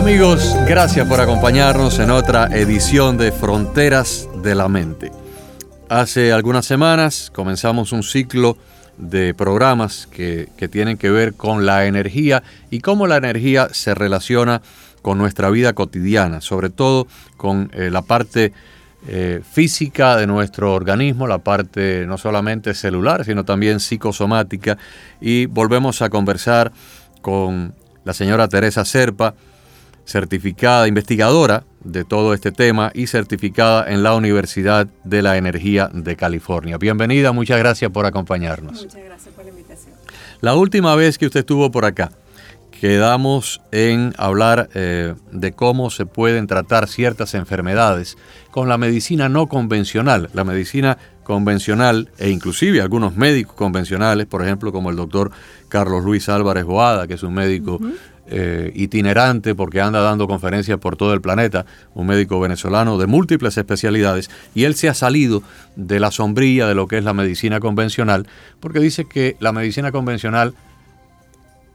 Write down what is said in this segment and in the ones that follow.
Amigos, gracias por acompañarnos en otra edición de Fronteras de la Mente. Hace algunas semanas comenzamos un ciclo de programas que, tienen que ver con la energía y cómo la energía se relaciona con nuestra vida cotidiana, sobre todo con eh, la parte eh, física de nuestro organismo, la parte no solamente celular, sino también psicosomática. Y volvemos a conversar con la señora Teresa Serpa, certificada investigadora de todo este tema y certificada en la Universidad de la Energía de California. Bienvenida, muchas gracias por acompañarnos. Muchas gracias por la invitación. La última vez que usted estuvo por acá, quedamos en hablar eh, de cómo se pueden tratar ciertas enfermedades con la medicina no convencional. La medicina convencional e inclusive algunos médicos convencionales, por ejemplo como el doctor Carlos Luis Álvarez Boada, que es un médico eh, itinerante porque anda dando conferencias por todo el planeta, un médico venezolano de múltiples especialidades, y él se ha salido de la sombrilla de lo que es la medicina convencional, porque dice que la medicina convencional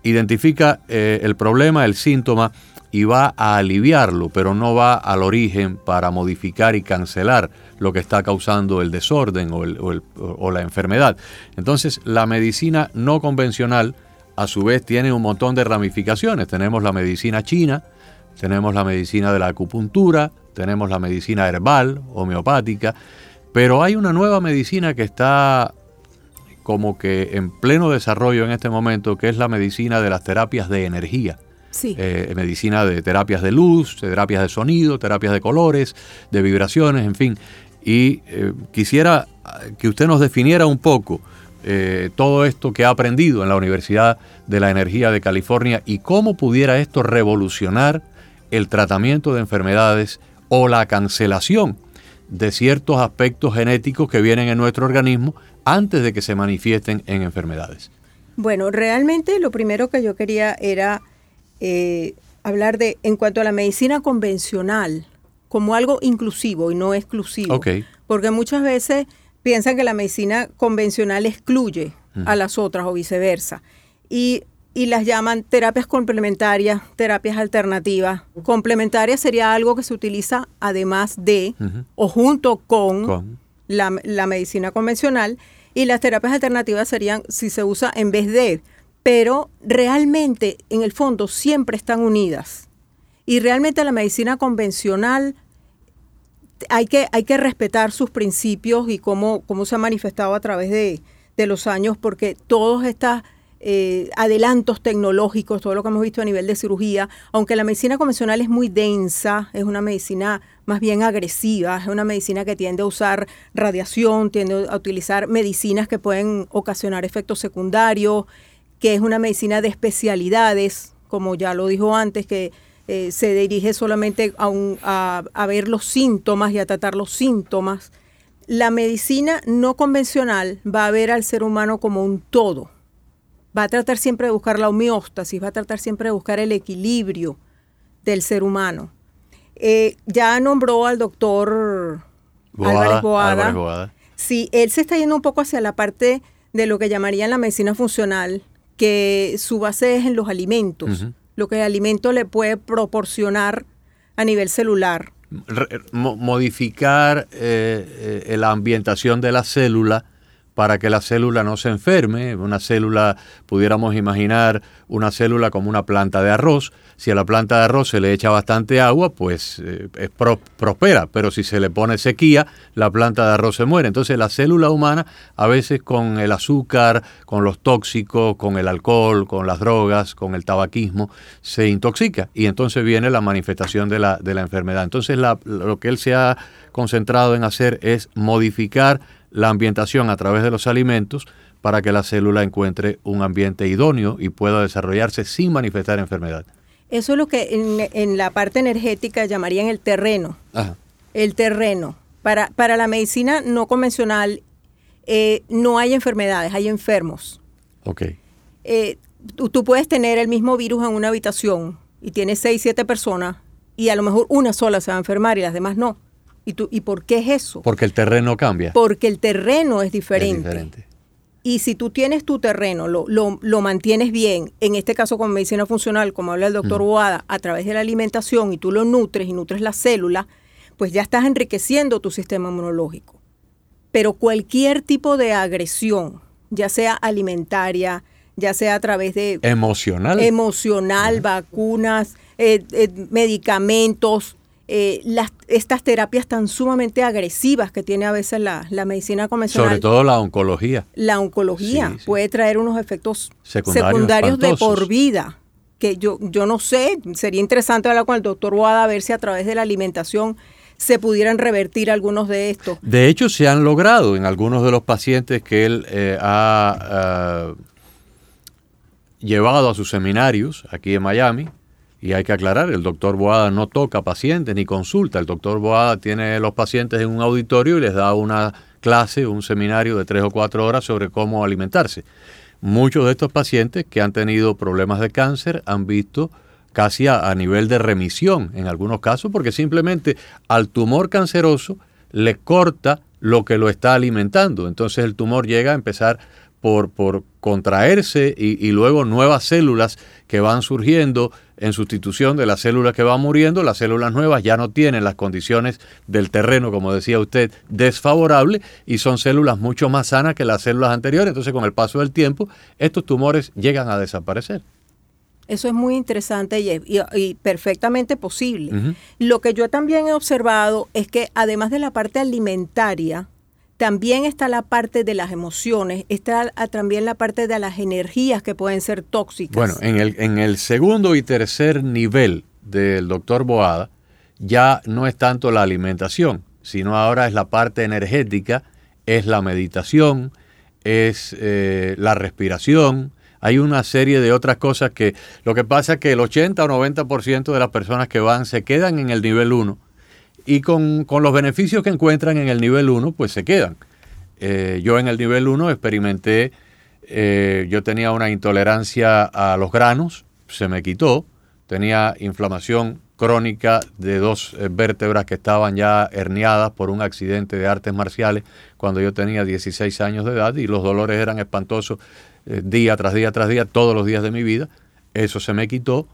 identifica eh, el problema, el síntoma, y va a aliviarlo, pero no va al origen para modificar y cancelar lo que está causando el desorden o, o la enfermedad. Entonces, la medicina no convencional a su vez tiene un montón de ramificaciones. Tenemos la medicina china, tenemos la medicina de la acupuntura, tenemos la medicina herbal, homeopática, pero hay una nueva medicina que está como que en pleno desarrollo en este momento, que es la medicina de las terapias de energía. Sí. Eh, medicina de terapias de luz, terapias de sonido, terapias de colores, de vibraciones, en fin. Y eh, quisiera que usted nos definiera un poco eh, todo esto que ha aprendido en la Universidad de la Energía de California y cómo pudiera esto revolucionar el tratamiento de enfermedades o la cancelación de ciertos aspectos genéticos que vienen en nuestro organismo antes de que se manifiesten en enfermedades. Bueno, realmente lo primero que yo quería era eh, hablar de, en cuanto a la medicina convencional, como algo inclusivo y no exclusivo. Porque muchas veces piensan que la medicina convencional excluye a las otras o viceversa. Y, las llaman terapias complementarias, terapias alternativas. Complementarias sería algo que se utiliza además de o junto con, La, la, medicina convencional. Y las terapias alternativas serían si se usa en vez de. Pero realmente, en el fondo, siempre están unidas. Y realmente la medicina convencional hay que, hay que respetar sus principios y cómo, cómo se ha manifestado a través de, los años, porque todos estos eh, adelantos tecnológicos, todo lo que hemos visto a nivel de cirugía, aunque la medicina convencional es muy densa, es una medicina más bien agresiva, es una medicina que tiende a usar radiación, tiende a utilizar medicinas que pueden ocasionar efectos secundarios, que es una medicina de especialidades, como ya lo dijo antes, que eh, se dirige solamente a, a, ver los síntomas y a tratar los síntomas. La medicina no convencional va a ver al ser humano como un todo. Va a tratar siempre de buscar la homeostasis, va a tratar siempre de buscar el equilibrio del ser humano. Eh, ya nombró al doctor Álvarez, Boada. Sí, él se está yendo un poco hacia la parte de lo que llamarían la medicina funcional, que su base es en los alimentos lo que el alimento le puede proporcionar a nivel celular. modificar eh, eh, la ambientación de la célula para que la célula no se enferme. Una célula, pudiéramos imaginar una célula como una planta de arroz. Si a la planta de arroz se le echa bastante agua, pues eh, prospera, pero si se le pone sequía, la planta de arroz se muere. Entonces la célula humana, a veces con el azúcar, con los tóxicos, con el alcohol, con las drogas, con el tabaquismo, se intoxica y entonces viene la manifestación de la, de la enfermedad. Entonces lo que él se ha concentrado en hacer es modificar la ambientación a través de los alimentos para que la célula encuentre un ambiente idóneo y pueda desarrollarse sin manifestar enfermedad. Eso es lo que en, la parte energética llamarían el terreno. El terreno. Para, para la medicina no convencional eh, no hay enfermedades, hay enfermos. Ok. Eh, tú, puedes tener el mismo virus en una habitación y tienes seis, siete personas y a lo mejor una sola se va a enfermar y las demás no. ¿Y, tú, ¿Y por qué es eso? Porque el terreno cambia. Porque el terreno es diferente. Y si tú tienes tu terreno, lo, lo, mantienes bien, en este caso con medicina funcional, como habla el doctor mm. Boada, a través de la alimentación y tú lo nutres y nutres la célula, pues ya estás enriqueciendo tu sistema inmunológico. Pero cualquier tipo de agresión, ya sea alimentaria, ya sea a través de... Emocional. Emocional, vacunas, eh, eh, medicamentos, eh, las, estas terapias tan sumamente agresivas que tiene a veces la, medicina convencional. Sobre todo la oncología. La oncología puede traer unos efectos secundarios, de por vida. Que yo, yo no sé, sería interesante hablar con el doctor Boada a ver si a través de la alimentación se pudieran revertir algunos de estos. De hecho, se han logrado en algunos de los pacientes que él eh, ha eh, llevado a sus seminarios aquí en Miami y hay que aclarar, el doctor Boada no toca pacientes ni consulta. El doctor Boada tiene los pacientes en un auditorio y les da una clase, un seminario de tres o cuatro horas sobre cómo alimentarse. Muchos de estos pacientes que han tenido problemas de cáncer han visto casi a, nivel de remisión en algunos casos, porque simplemente al tumor canceroso le corta lo que lo está alimentando. Entonces el tumor llega a empezar por, por contraerse y, luego nuevas células que van surgiendo en sustitución de las células que van muriendo, las células nuevas ya no tienen las condiciones del terreno, como decía usted, desfavorable y son células mucho más sanas que las células anteriores. Entonces, con el paso del tiempo, estos tumores llegan a desaparecer. Eso es muy interesante y, perfectamente posible. Lo que yo también he observado es que además de la parte alimentaria, también está la parte de las emociones, está también la parte de las energías que pueden ser tóxicas. Bueno, en el, en el segundo y tercer nivel del doctor Boada ya no es tanto la alimentación, sino ahora es la parte energética, es la meditación, es eh, la respiración, hay una serie de otras cosas que lo que pasa es que el 80 o 90% de las personas que van se quedan en el nivel 1 y con, los beneficios que encuentran en el nivel 1, pues se quedan. Eh, yo en el nivel 1 experimenté, eh, yo tenía una intolerancia a los granos, se me quitó, tenía inflamación crónica de dos eh, vértebras que estaban ya herniadas por un accidente de artes marciales cuando yo tenía 16 años de edad y los dolores eran espantosos día tras día tras día, todos los días de mi vida. Eso se me quitó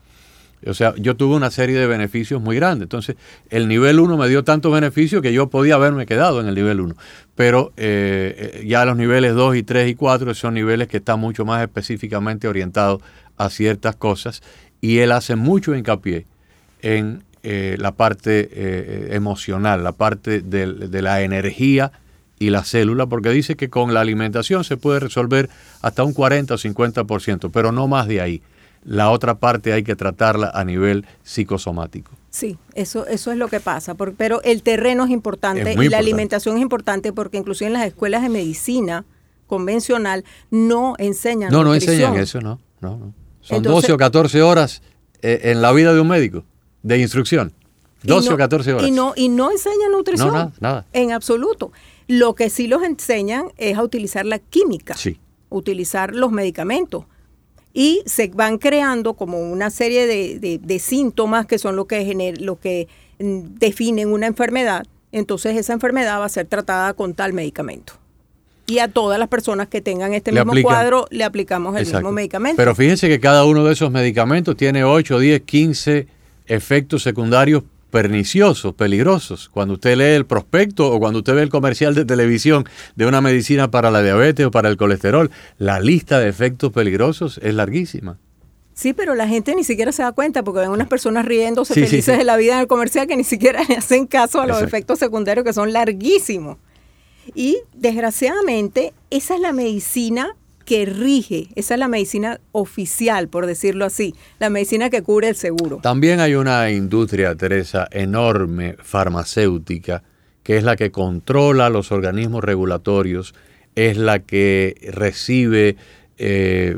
o sea, yo tuve una serie de beneficios muy grandes. Entonces, el nivel 1 me dio tantos beneficios que yo podía haberme quedado en el nivel 1. Pero eh, eh, ya los niveles 2 y 3 y 4 son niveles que están mucho más específicamente orientados a ciertas cosas. Y él hace mucho hincapié en eh, la parte emocional, la parte de, de la energía y la célula, porque dice que con la alimentación se puede resolver hasta un 40 o 50%, pero no más de ahí la otra parte hay que tratarla a nivel psicosomático. Sí, eso, eso es lo que pasa, pero el terreno es importante y la alimentación es importante porque inclusive en las escuelas de medicina convencional no enseñan No, no enseñan eso, no, no, no. Son 12 o 14 horas eh, en la vida de un médico de instrucción. 12 o 14 horas. Y no, y no enseñan nutrición. No, nada, nada. En absoluto. Lo que sí los enseñan es a utilizar la química. Sí. Utilizar los medicamentos y se van creando como una serie de, síntomas que son lo que, lo que mm, definen una enfermedad. Entonces esa enfermedad va a ser tratada con tal medicamento. Y a todas las personas que tengan este mismo cuadro le aplicamos el mismo medicamento. Pero fíjense que cada uno de esos medicamentos tiene 8, 10, 15 efectos secundarios perniciosos, peligrosos. Cuando usted lee el prospecto o cuando usted ve el comercial de televisión de una medicina para la diabetes o para el colesterol, la lista de efectos peligrosos es larguísima. Sí, pero la gente ni siquiera se da cuenta porque ven unas personas riéndose felices de la vida en el comercial que ni siquiera le hacen caso a los efectos secundarios que son larguísimos. Y desgraciadamente esa es la medicina que rige, esa es la medicina oficial, por decirlo así, la medicina que cubre el seguro. También hay una industria, Teresa, enorme farmacéutica, que es la que controla los organismos regulatorios, es la que recibe eh,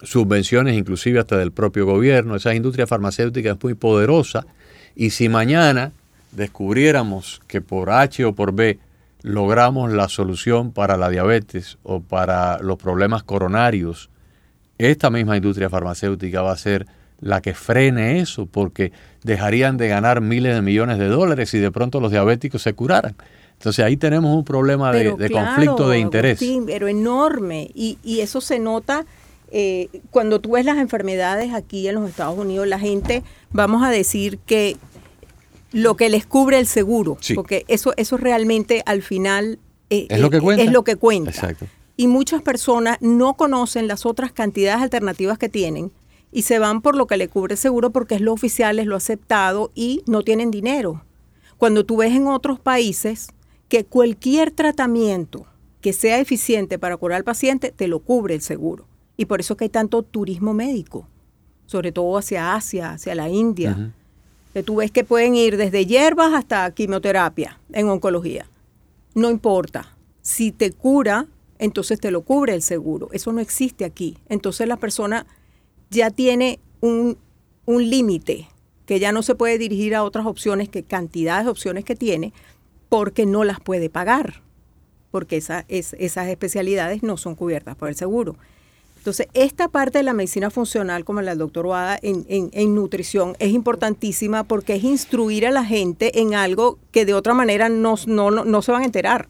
subvenciones inclusive hasta del propio gobierno. Esa industria farmacéutica es muy poderosa y si mañana descubriéramos que por H o por B logramos la solución para la diabetes o para los problemas coronarios, esta misma industria farmacéutica va a ser la que frene eso, porque dejarían de ganar miles de millones de dólares y de pronto los diabéticos se curaran. Entonces ahí tenemos un problema de, conflicto de interés. Sí, pero enorme. Y, y eso se nota eh, cuando tú ves las enfermedades aquí en los Estados Unidos, la gente, vamos a decir que lo que les cubre el seguro, porque eso, eso realmente al final eh, es, lo que cuenta. es lo que cuenta. Exacto. Y muchas personas no conocen las otras cantidades alternativas que tienen y se van por lo que le cubre el seguro porque es lo oficial, es lo aceptado y no tienen dinero. Cuando tú ves en otros países que cualquier tratamiento que sea eficiente para curar al paciente, te lo cubre el seguro. Y por eso que hay tanto turismo médico, sobre todo hacia Asia, hacia la India que tú ves que pueden ir desde hierbas hasta quimioterapia en oncología. No importa. Si te cura, entonces te lo cubre el seguro. Eso no existe aquí. Entonces la persona ya tiene un, límite que ya no se puede dirigir a otras opciones, que cantidades de opciones que tiene, porque no las puede pagar, porque esa, es, esas especialidades no son cubiertas por el seguro. Entonces, esta parte de la medicina funcional, como la del doctor Wada, en, nutrición, es importantísima porque es instruir a la gente en algo que de otra manera no, no, se van a enterar.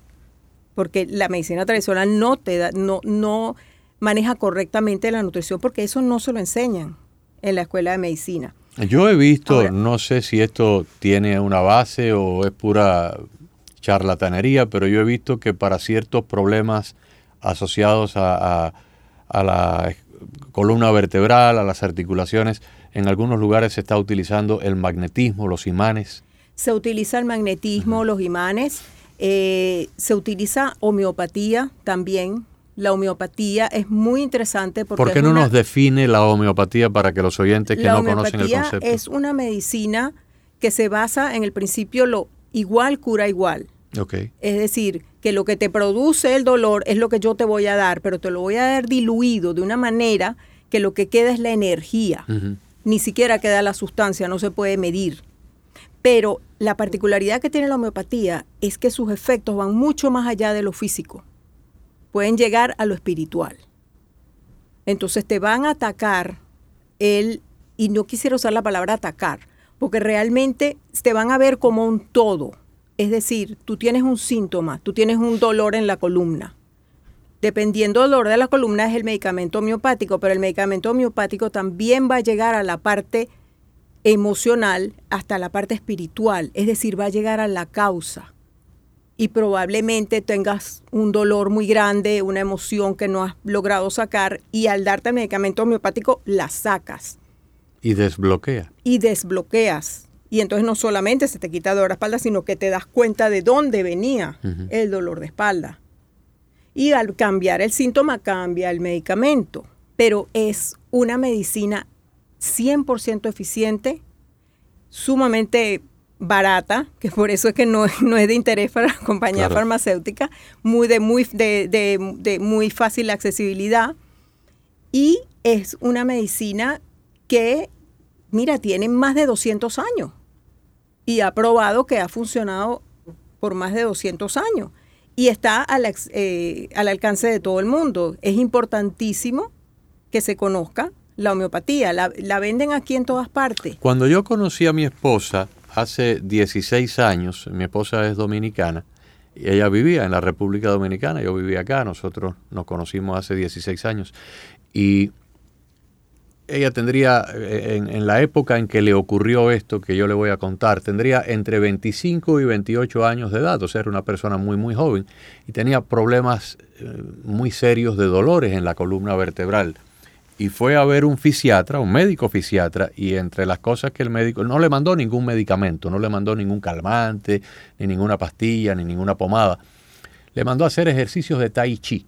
Porque la medicina tradicional no, te da, no, no maneja correctamente la nutrición porque eso no se lo enseñan en la escuela de medicina. Yo he visto, no sé si esto tiene una base o es pura charlatanería, pero yo he visto que para ciertos problemas asociados a a la columna vertebral, a las articulaciones. En algunos lugares se está utilizando el magnetismo, los imanes. Se utiliza el magnetismo, los imanes. Eh, se utiliza homeopatía también. La homeopatía es muy interesante porque... ¿Por qué no nos define la homeopatía para que los oyentes que no conocen el concepto? Es una medicina que se basa en el principio lo igual cura igual. Okay. Es decir, que lo que te produce el dolor es lo que yo te voy a dar, pero te lo voy a dar diluido de una manera que lo que queda es la energía. Ni siquiera queda la sustancia, no se puede medir. Pero la particularidad que tiene la homeopatía es que sus efectos van mucho más allá de lo físico. Pueden llegar a lo espiritual. Entonces te van a atacar el, y no quisiera usar la palabra atacar, porque realmente te van a ver como un todo es decir, tú tienes un síntoma, tú tienes un dolor en la columna. Dependiendo del dolor de la columna es el medicamento homeopático, pero el medicamento homeopático también va a llegar a la parte emocional hasta la parte espiritual, es decir, va a llegar a la causa. Y probablemente tengas un dolor muy grande, una emoción que no has logrado sacar y al darte el medicamento homeopático la sacas. Y desbloquea. Y desbloqueas. Y entonces no solamente se te quita dolor de espalda, sino que te das cuenta de dónde venía el dolor de espalda. Y al cambiar el síntoma cambia el medicamento, pero es una medicina 100% eficiente, sumamente barata, que por eso es que no, no es de interés para la compañía farmacéutica, muy de, muy, de, de muy fácil accesibilidad. Y es una medicina que, mira, tiene más de 200 años y ha probado que ha funcionado por más de 200 años y está al, eh, al alcance de todo el mundo. Es importantísimo que se conozca la homeopatía. La, venden aquí en todas partes. Cuando yo conocí a mi esposa hace 16 años, mi esposa es dominicana, y ella vivía en la República Dominicana, yo vivía acá, nosotros nos conocimos hace 16 años, y ella tendría, eh, en, la época en que le ocurrió esto que yo le voy a contar, tendría entre 25 y 28 años de edad, o sea, era una persona muy, muy joven y tenía problemas eh, muy serios de dolores en la columna vertebral. Y fue a ver un fisiatra, un médico fisiatra, y entre las cosas que el médico no le mandó ningún medicamento, no le mandó ningún calmante, ni ninguna pastilla, ni ninguna pomada, le mandó a hacer ejercicios de tai chi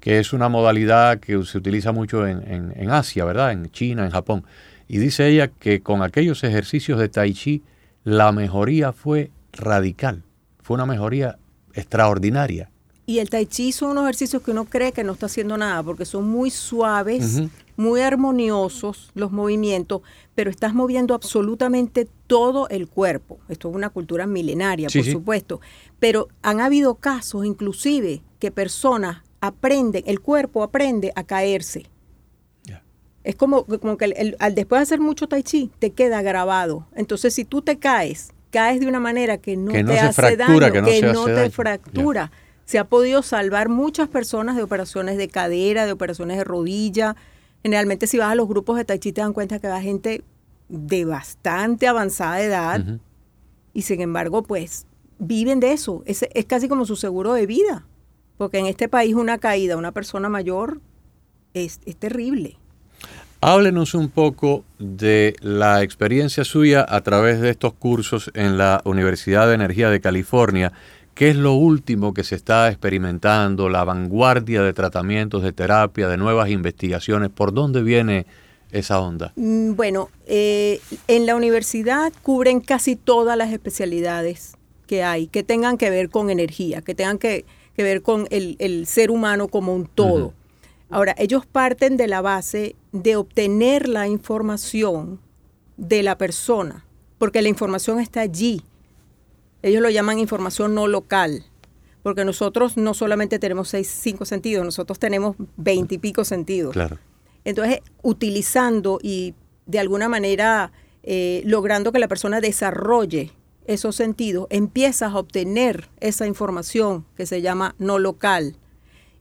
que es una modalidad que se utiliza mucho en, Asia, ¿verdad? En China, en Japón. Y dice ella que con aquellos ejercicios de tai chi, la mejoría fue radical, fue una mejoría extraordinaria. Y el tai chi son unos ejercicios que uno cree que no está haciendo nada, porque son muy suaves, muy armoniosos los movimientos, pero estás moviendo absolutamente todo el cuerpo. Esto es una cultura milenaria, por supuesto. Pero han habido casos, inclusive, que personas aprenden, el cuerpo aprende a caerse. Es como, como que al después de hacer mucho tai chi, te queda grabado. Entonces, si tú te caes, caes de una manera que no, te hace daño, que no, te fractura. Se ha podido salvar muchas personas de operaciones de cadera, de operaciones de rodilla. Generalmente si vas a los grupos de Tai Chi te dan cuenta que va gente de bastante avanzada edad y sin embargo pues viven de eso. Es, es casi como su seguro de vida. Porque en este país una caída, una persona mayor, es, terrible. Háblenos un poco de la experiencia suya a través de estos cursos en la Universidad de Energía de California. ¿Qué es lo último que se está experimentando? La vanguardia de tratamientos, de terapia, de nuevas investigaciones. ¿Por dónde viene esa onda? Mm, bueno, eh, en la universidad cubren casi todas las especialidades que hay, que tengan que ver con energía, que tengan que que ver con el, ser humano como un todo. Ahora, ellos parten de la base de obtener la información de la persona, porque la información está allí. Ellos lo llaman información no local, porque nosotros no solamente tenemos seis, cinco sentidos, nosotros tenemos veinte y pico sentidos. Claro. Entonces, utilizando y de alguna manera eh, logrando que la persona desarrolle esos sentidos, empiezas a obtener esa información que se llama no local.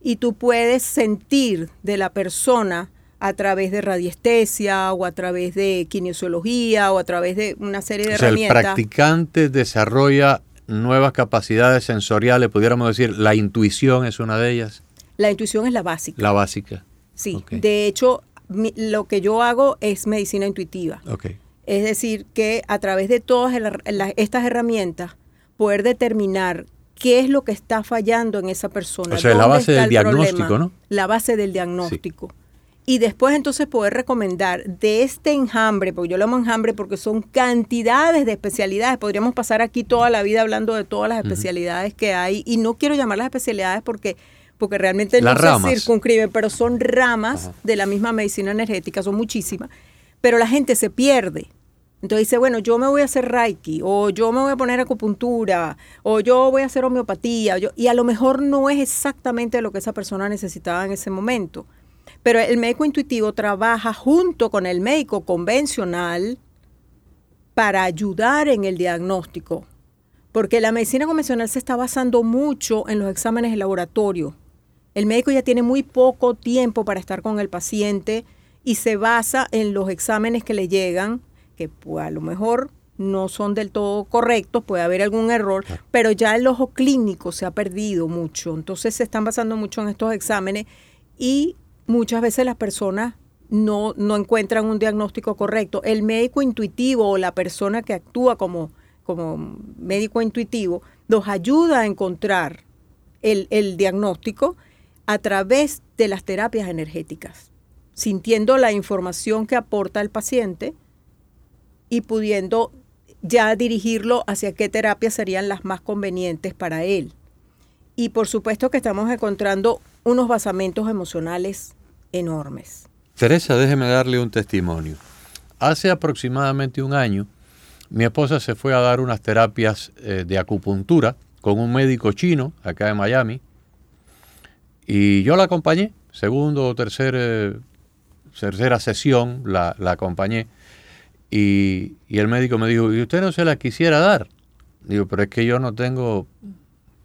Y tú puedes sentir de la persona a través de radiestesia o a través de kinesiología o a través de una serie de herramientas. El practicante desarrolla nuevas capacidades sensoriales, pudiéramos decir, la intuición es una de ellas. La intuición es la básica. La básica. Sí, de hecho, lo que yo hago es medicina intuitiva. Okay. Es decir, que a través de todas estas herramientas poder determinar qué es lo que está fallando en esa persona. O sea, la base del diagnóstico, ¿no? La base del diagnóstico. Y después entonces poder recomendar de este enjambre, porque yo lo llamo enjambre porque son cantidades de especialidades. Podríamos pasar aquí toda la vida hablando de todas las especialidades que hay. Y no quiero llamarlas especialidades porque porque realmente no se circunscriben, pero son ramas de la misma medicina energética, son muchísimas. Pero la gente se pierde. Entonces dice, bueno, yo me voy a hacer Reiki, o yo me voy a poner acupuntura, o yo voy a hacer homeopatía, y a lo mejor no es exactamente lo que esa persona necesitaba en ese momento. Pero el médico intuitivo trabaja junto con el médico convencional para ayudar en el diagnóstico, porque la medicina convencional se está basando mucho en los exámenes de laboratorio. El médico ya tiene muy poco tiempo para estar con el paciente y se basa en los exámenes que le llegan que pues, a lo mejor no son del todo correctos, puede haber algún error, pero ya el ojo clínico se ha perdido mucho, entonces se están basando mucho en estos exámenes y muchas veces las personas no, no encuentran un diagnóstico correcto. El médico intuitivo o la persona que actúa como, como médico intuitivo nos ayuda a encontrar el, el diagnóstico a través de las terapias energéticas, sintiendo la información que aporta el paciente, y pudiendo ya dirigirlo hacia qué terapias serían las más convenientes para él. Y por supuesto que estamos encontrando unos basamentos emocionales enormes. Teresa, déjeme darle un testimonio. Hace aproximadamente un año, mi esposa se fue a dar unas terapias eh, de acupuntura con un médico chino acá en Miami. Y yo la acompañé, segundo o tercer, eh, tercera sesión la, la acompañé. Y, el médico me dijo, ¿y usted no se la quisiera dar? Digo, pero es que yo no tengo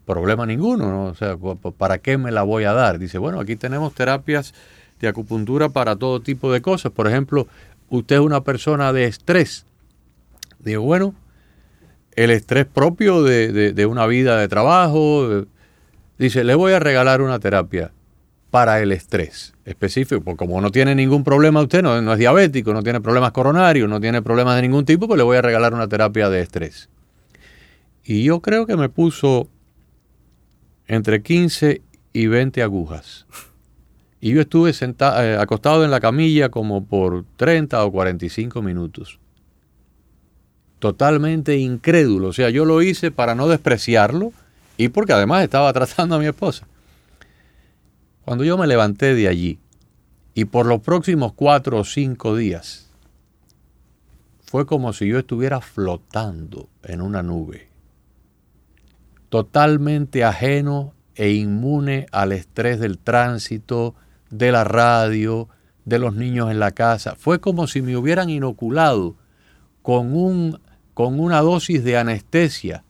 problema ninguno, ¿no? O sea, ¿para qué me la voy a dar? Dice, bueno, aquí tenemos terapias de acupuntura para todo tipo de cosas. Por ejemplo, usted es una persona de estrés. Digo, bueno, el estrés propio de, una vida de trabajo. dice, le voy a regalar una terapia para el estrés específico, porque como no tiene ningún problema usted, no, es diabético, no tiene problemas coronarios, no tiene problemas de ningún tipo, pues le voy a regalar una terapia de estrés. Y yo creo que me puso entre 15 y 20 agujas. Y yo estuve sentado, eh, acostado en la camilla como por 30 o 45 minutos. Totalmente incrédulo. O sea, yo lo hice para no despreciarlo y porque además estaba tratando a mi esposa. Cuando yo me levanté de allí y por los próximos cuatro o cinco días, fue como si yo estuviera flotando en una nube, totalmente ajeno e inmune al estrés del tránsito, de la radio, de los niños en la casa. Fue como si me hubieran inoculado con, un, con una dosis de anestesia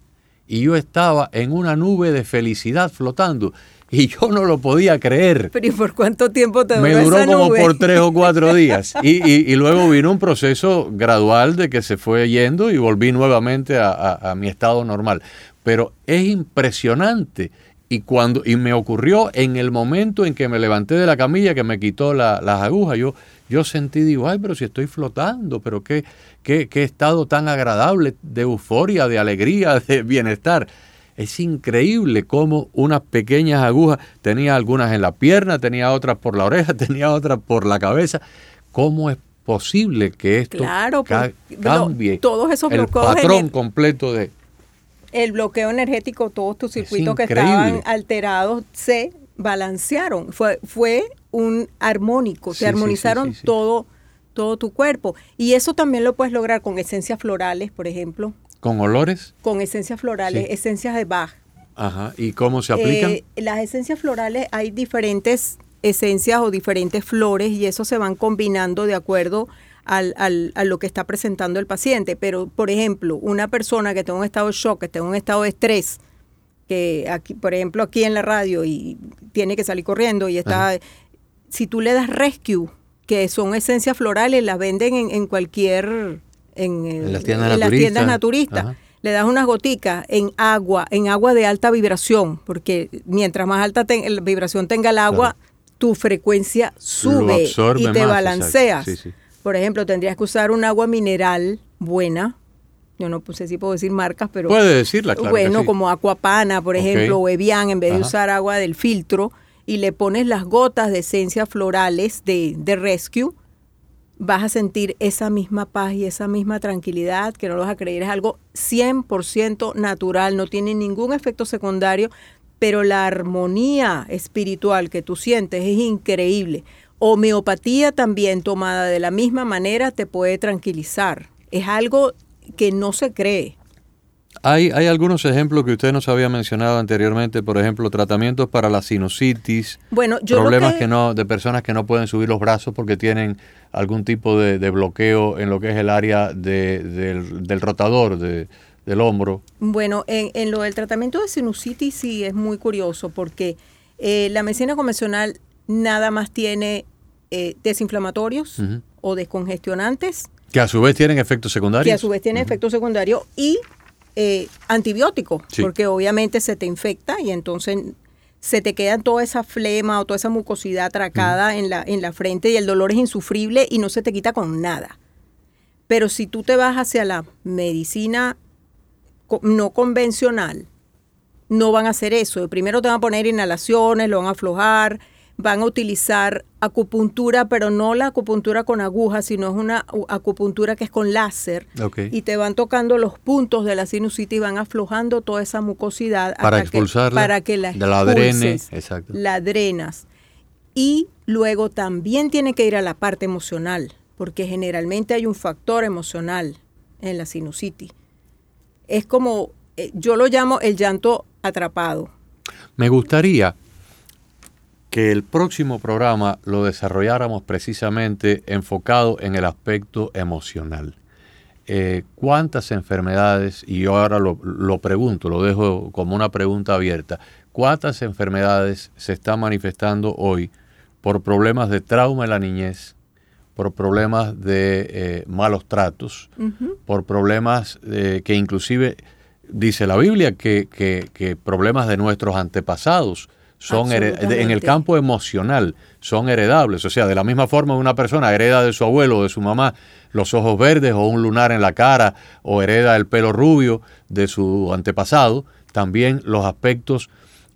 y yo estaba en una nube de felicidad flotando y yo no lo podía creer. Pero ¿y por cuánto tiempo te duró Me duró como por tres o cuatro días. Y, luego vino un proceso gradual de que se fue yendo y volví nuevamente a mi estado normal. Pero es impresionante y cuando y me ocurrió en el momento en que me levanté de la camilla que me quitó las agujas, yo, yo sentí, digo, ay, pero si estoy flotando, pero qué, qué, qué estado tan agradable de euforia, de alegría, de bienestar. Es increíble cómo unas pequeñas agujas, tenía algunas en la pierna, tenía otras por la oreja, tenía otras por la cabeza. ¿Cómo es posible que esto cambie todos esos el patrón completo de, el bloqueo energético, todos tus circuitos que estaban alterados se balancearon. Fue, fue un armónico, se armonizaron todo, todo tu cuerpo. Y eso también lo puedes lograr con esencias florales, por ejemplo. ¿Con olores? Con esencias florales, esencias de Bach. Ajá. ¿Y cómo se aplican? Eh, las esencias florales hay diferentes esencias o diferentes flores y eso se van combinando de acuerdo al, al, a lo que está presentando el paciente. Pero, por ejemplo, una persona que tenga un estado de shock, que tenga un estado de estrés, que aquí, por ejemplo, aquí en la radio y tiene que salir corriendo y está, si tú le das rescue, que son esencias florales, las venden en, en cualquier, en, las tiendas naturistas. Le das unas goticas en agua, en agua de alta vibración, porque mientras más alta la vibración tenga el agua, tu frecuencia sube y te balanceas. Por ejemplo, tendrías que usar un agua mineral buena. Yo no sé si puedo decir marcas, pero... Puede decirla, claro Bueno, como Aquapana, por ejemplo, o Evian, en vez de usar agua del filtro, y le pones las gotas de esencias florales de, de Rescue, vas a sentir esa misma paz y esa misma tranquilidad, que no lo vas a creer, es algo 100% natural, no tiene ningún efecto secundario, pero la armonía espiritual que tú sientes es increíble. Homeopatía también tomada de la misma manera te puede tranquilizar. Es algo que no se cree. Hay, hay algunos ejemplos que usted nos había mencionado anteriormente, por ejemplo, tratamientos para la sinusitis, bueno, problemas que... no de personas que no pueden subir los brazos porque tienen algún tipo de, bloqueo en lo que es el área del, rotador del hombro. Bueno, en, lo del tratamiento de sinusitis sí es muy curioso porque eh, la medicina convencional nada más tiene eh, desinflamatorios o descongestionantes. Que a su vez tienen efectos secundarios. Que a su vez tienen efectos secundarios y eh, antibióticos, porque obviamente se te infecta y entonces se te queda toda esa flema o toda esa mucosidad atracada en, la, en la frente y el dolor es insufrible y no se te quita con nada. Pero si tú te vas hacia la medicina no convencional, no van a hacer eso. Primero te van a poner inhalaciones, lo van a aflojar, van a utilizar acupuntura, pero no la acupuntura con agujas, sino es una acupuntura que es con láser. Y te van tocando los puntos de la sinusitis y van aflojando toda esa mucosidad para expulsarla, para que la, la drenas. Y luego también tiene que ir a la parte emocional, porque generalmente hay un factor emocional en la sinusitis. Es como, eh, yo lo llamo el llanto atrapado. Me gustaría que el próximo programa lo desarrolláramos precisamente enfocado en el aspecto emocional. Eh, ¿Cuántas enfermedades, y yo ahora lo, lo, pregunto, lo dejo como una pregunta abierta, cuántas enfermedades se están manifestando hoy por problemas de trauma en la niñez, por problemas de eh, malos tratos, por problemas que inclusive dice la Biblia que, que, problemas de nuestros antepasados son en el campo emocional son heredables. O sea, de la misma forma una persona hereda de su abuelo o de su mamá los ojos verdes o un lunar en la cara o hereda el pelo rubio de su antepasado, también los aspectos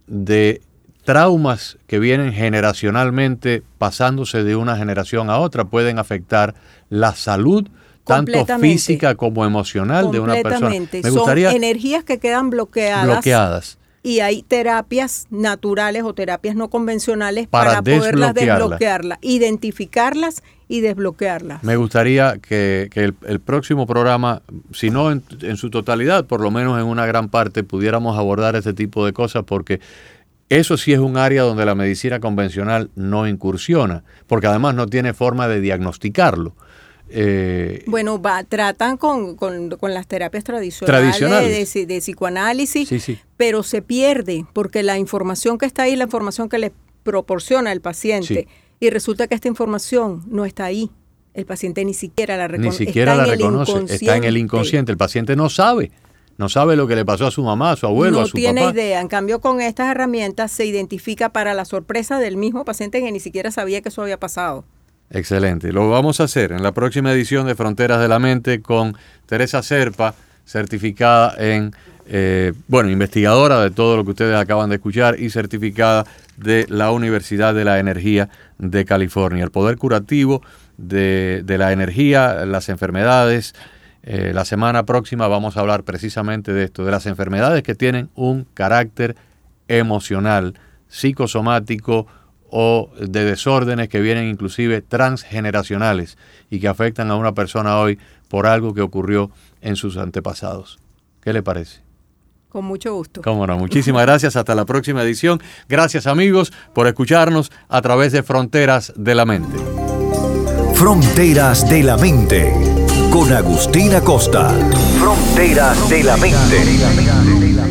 de traumas que vienen generacionalmente pasándose de una generación a otra pueden afectar la salud tanto física como emocional de una persona. Me gustaría Son energías que quedan bloqueadas. Bloqueadas. Y hay terapias naturales o terapias no convencionales para, poderlas desbloquearlas, identificarlas y desbloquearlas. Me gustaría que, el, próximo programa, si no en, en su totalidad, por lo menos en una gran parte, pudiéramos abordar este tipo de cosas porque eso sí es un área donde la medicina convencional no incursiona, porque además no tiene forma de diagnosticarlo. Eh, bueno, va, tratan con, las terapias tradicionales, De, psicoanálisis, pero se pierde porque la información que está ahí, la información que le proporciona el paciente, y resulta que esta información no está ahí. El paciente ni siquiera la reconoce. Ni siquiera la reconoce, está en el inconsciente. El paciente no sabe. No sabe lo que le pasó a su mamá, a su abuelo, a su papá. No tiene idea. En cambio, con estas herramientas se identifica para la sorpresa del mismo paciente que ni siquiera sabía que eso había pasado. Excelente. Lo vamos a hacer en la próxima edición de Fronteras de la Mente con Teresa Serpa, certificada en, eh, bueno, investigadora de todo lo que ustedes acaban de escuchar y certificada de la Universidad de la Energía de California. El poder curativo de, de la energía, las enfermedades, eh, la semana próxima vamos a hablar precisamente de esto, de las enfermedades que tienen un carácter emocional, psicosomático o de desórdenes que vienen inclusive transgeneracionales y que afectan a una persona hoy por algo que ocurrió en sus antepasados. ¿Qué le parece? Con mucho gusto. Cómo no, muchísimas gracias. Hasta la próxima edición. Gracias amigos por escucharnos a través de Fronteras de la Mente. Fronteras de la Mente con Agustina Costa. Fronteras de la mente.